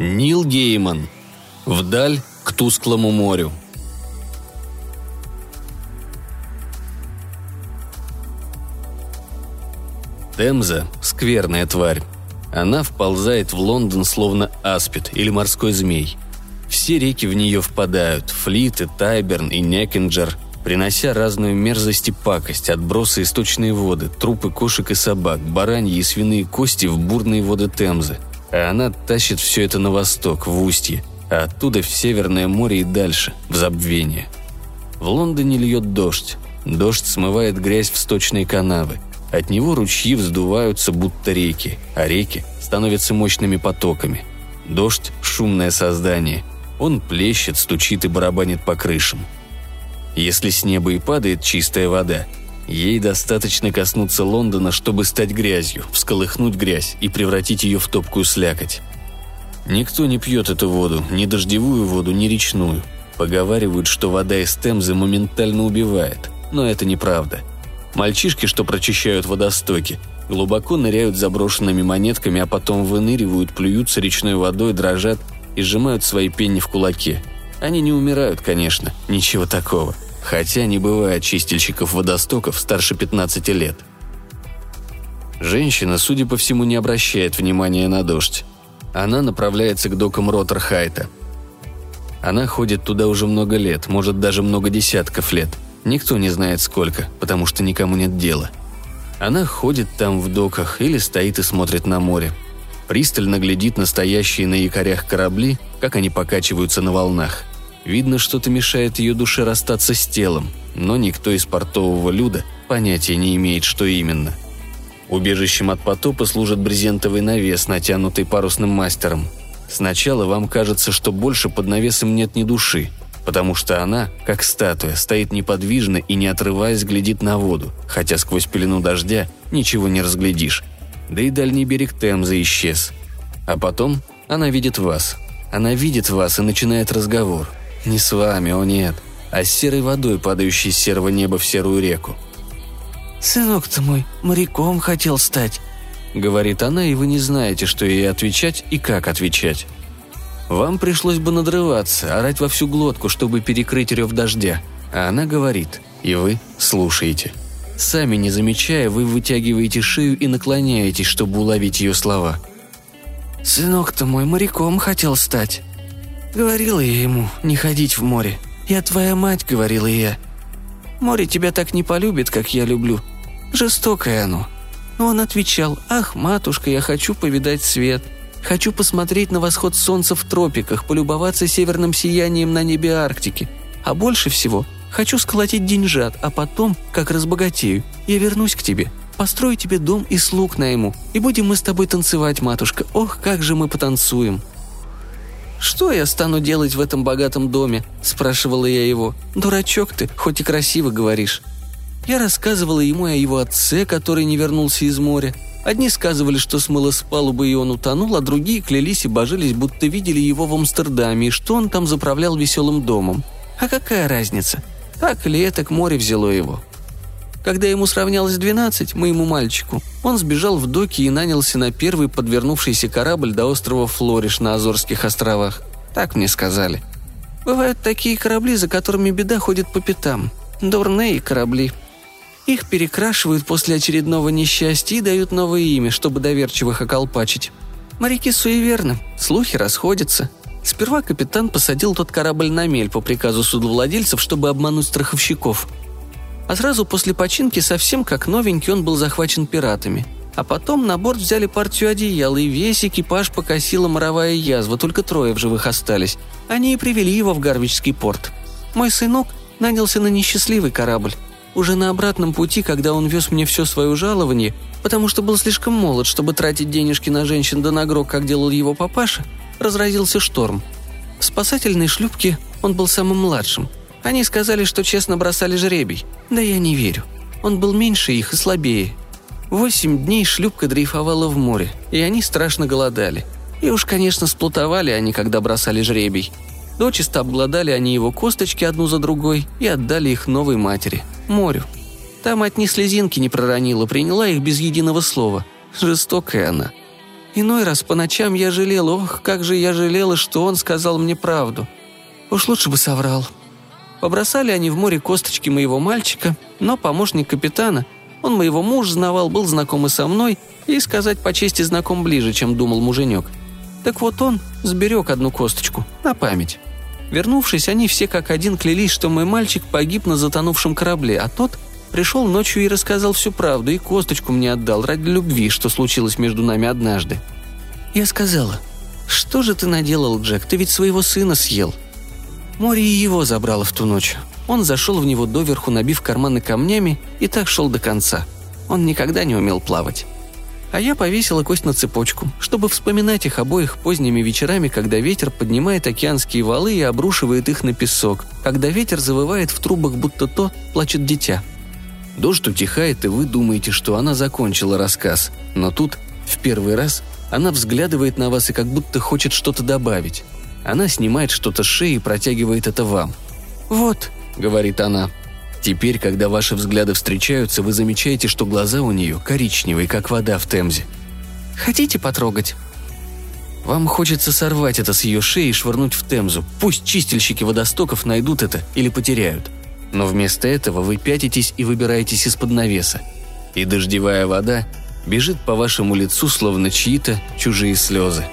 Нил Гейман. Вдаль к тусклому морю. Темза – скверная тварь. Она вползает в Лондон словно аспид или морской змей. Все реки в нее впадают – Флит и Тайберн и Некинджер, принося разную мерзость и пакость, отбросы источные воды, трупы кошек и собак, бараньи и свиные кости в бурные воды Темзы. А она тащит все это на восток, в устье, а оттуда в Северное море и дальше, в забвение. В Лондоне льет дождь. Дождь смывает грязь в сточные канавы – от него ручьи вздуваются, будто реки, а реки становятся мощными потоками. Дождь – шумное создание. Он плещет, стучит и барабанит по крышам. Если с неба и падает чистая вода, ей достаточно коснуться Лондона, чтобы стать грязью, всколыхнуть грязь и превратить ее в топкую слякоть. Никто не пьет эту воду, ни дождевую воду, ни речную. Поговаривают, что вода из Темзы моментально убивает, но это неправда – Мальчишки, что прочищают водостоки, глубоко ныряют заброшенными монетками, а потом выныривают, плюются речной водой, дрожат и сжимают свои пенни в кулаке. Они не умирают, конечно, ничего такого. Хотя не бывает чистильщиков водостоков старше 15 лет. Женщина, судя по всему, не обращает внимания на дождь. Она направляется к докам Роттерхайта. Она ходит туда уже много лет, может даже много десятков лет – Никто не знает сколько, потому что никому нет дела. Она ходит там в доках или стоит и смотрит на море. Пристально глядит на стоящие на якорях корабли, как они покачиваются на волнах. Видно, что-то мешает ее душе расстаться с телом, но никто из портового люда понятия не имеет, что именно. Убежищем от потопа служит брезентовый навес, натянутый парусным мастером. Сначала вам кажется, что больше под навесом нет ни души, потому что она, как статуя, стоит неподвижно и не отрываясь глядит на воду, хотя сквозь пелену дождя ничего не разглядишь. Да и дальний берег Темзы исчез. А потом она видит вас. Она видит вас и начинает разговор. Не с вами, о нет, а с серой водой, падающей с серого неба в серую реку. «Сынок-то мой моряком хотел стать», — говорит она, и вы не знаете, что ей отвечать и как отвечать. Вам пришлось бы надрываться, орать во всю глотку, чтобы перекрыть рев дождя. А она говорит, и вы слушаете. Сами не замечая, вы вытягиваете шею и наклоняетесь, чтобы уловить ее слова. «Сынок-то мой моряком хотел стать». Говорила я ему не ходить в море. «Я твоя мать», — говорила я. «Море тебя так не полюбит, как я люблю. Жестокое оно». Но он отвечал, «Ах, матушка, я хочу повидать свет». Хочу посмотреть на восход солнца в тропиках, полюбоваться северным сиянием на небе Арктики. А больше всего хочу сколотить деньжат, а потом, как разбогатею, я вернусь к тебе, построю тебе дом и слуг найму, и будем мы с тобой танцевать, матушка. Ох, как же мы потанцуем!» «Что я стану делать в этом богатом доме?» – спрашивала я его. «Дурачок ты, хоть и красиво говоришь». Я рассказывала ему о его отце, который не вернулся из моря, Одни сказывали, что смыло с палубы и он утонул, а другие клялись и божились, будто видели его в Амстердаме и что он там заправлял веселым домом. А какая разница? Так или это к море взяло его. Когда ему сравнялось 12, моему мальчику, он сбежал в доки и нанялся на первый подвернувшийся корабль до острова Флориш на Азорских островах. Так мне сказали. Бывают такие корабли, за которыми беда ходит по пятам. Дурные корабли, их перекрашивают после очередного несчастья и дают новое имя, чтобы доверчивых околпачить. Моряки суеверны, слухи расходятся. Сперва капитан посадил тот корабль на мель по приказу судовладельцев, чтобы обмануть страховщиков. А сразу после починки совсем как новенький он был захвачен пиратами. А потом на борт взяли партию одеял, и весь экипаж покосила моровая язва, только трое в живых остались. Они и привели его в Гарвичский порт. Мой сынок нанялся на несчастливый корабль. Уже на обратном пути, когда он вез мне все свое жалование, потому что был слишком молод, чтобы тратить денежки на женщин да на грок, как делал его папаша, разразился шторм. В спасательной шлюпке он был самым младшим. Они сказали, что честно бросали жребий. Да я не верю. Он был меньше их и слабее. Восемь дней шлюпка дрейфовала в море, и они страшно голодали. И уж, конечно, сплутовали они, когда бросали жребий. Дочисто обглодали они его косточки одну за другой и отдали их новой матери – морю. Там от ни слезинки не проронила, приняла их без единого слова. Жестокая она. Иной раз по ночам я жалела, ох, как же я жалела, что он сказал мне правду. Уж лучше бы соврал. Побросали они в море косточки моего мальчика, но помощник капитана, он моего мужа знавал, был знаком и со мной, и, сказать по чести, знаком ближе, чем думал муженек. Так вот он сберег одну косточку, на память. Вернувшись, они все как один клялись, что мой мальчик погиб на затонувшем корабле, а тот пришел ночью и рассказал всю правду, и косточку мне отдал ради любви, что случилось между нами однажды. Я сказала, «Что же ты наделал, Джек? Ты ведь своего сына съел». Море и его забрало в ту ночь. Он зашел в него доверху, набив карманы камнями, и так шел до конца. Он никогда не умел плавать. А я повесила кость на цепочку, чтобы вспоминать их обоих поздними вечерами, когда ветер поднимает океанские валы и обрушивает их на песок, когда ветер завывает в трубах, будто то плачет дитя. Дождь утихает, и вы думаете, что она закончила рассказ, но тут, в первый раз, она взглядывает на вас и как будто хочет что-то добавить. Она снимает что-то с шеи и протягивает это вам. «Вот», — говорит она, Теперь, когда ваши взгляды встречаются, вы замечаете, что глаза у нее коричневые, как вода в Темзе. Хотите потрогать? Вам хочется сорвать это с ее шеи и швырнуть в Темзу. Пусть чистильщики водостоков найдут это или потеряют. Но вместо этого вы пятитесь и выбираетесь из-под навеса. И дождевая вода бежит по вашему лицу, словно чьи-то чужие слезы.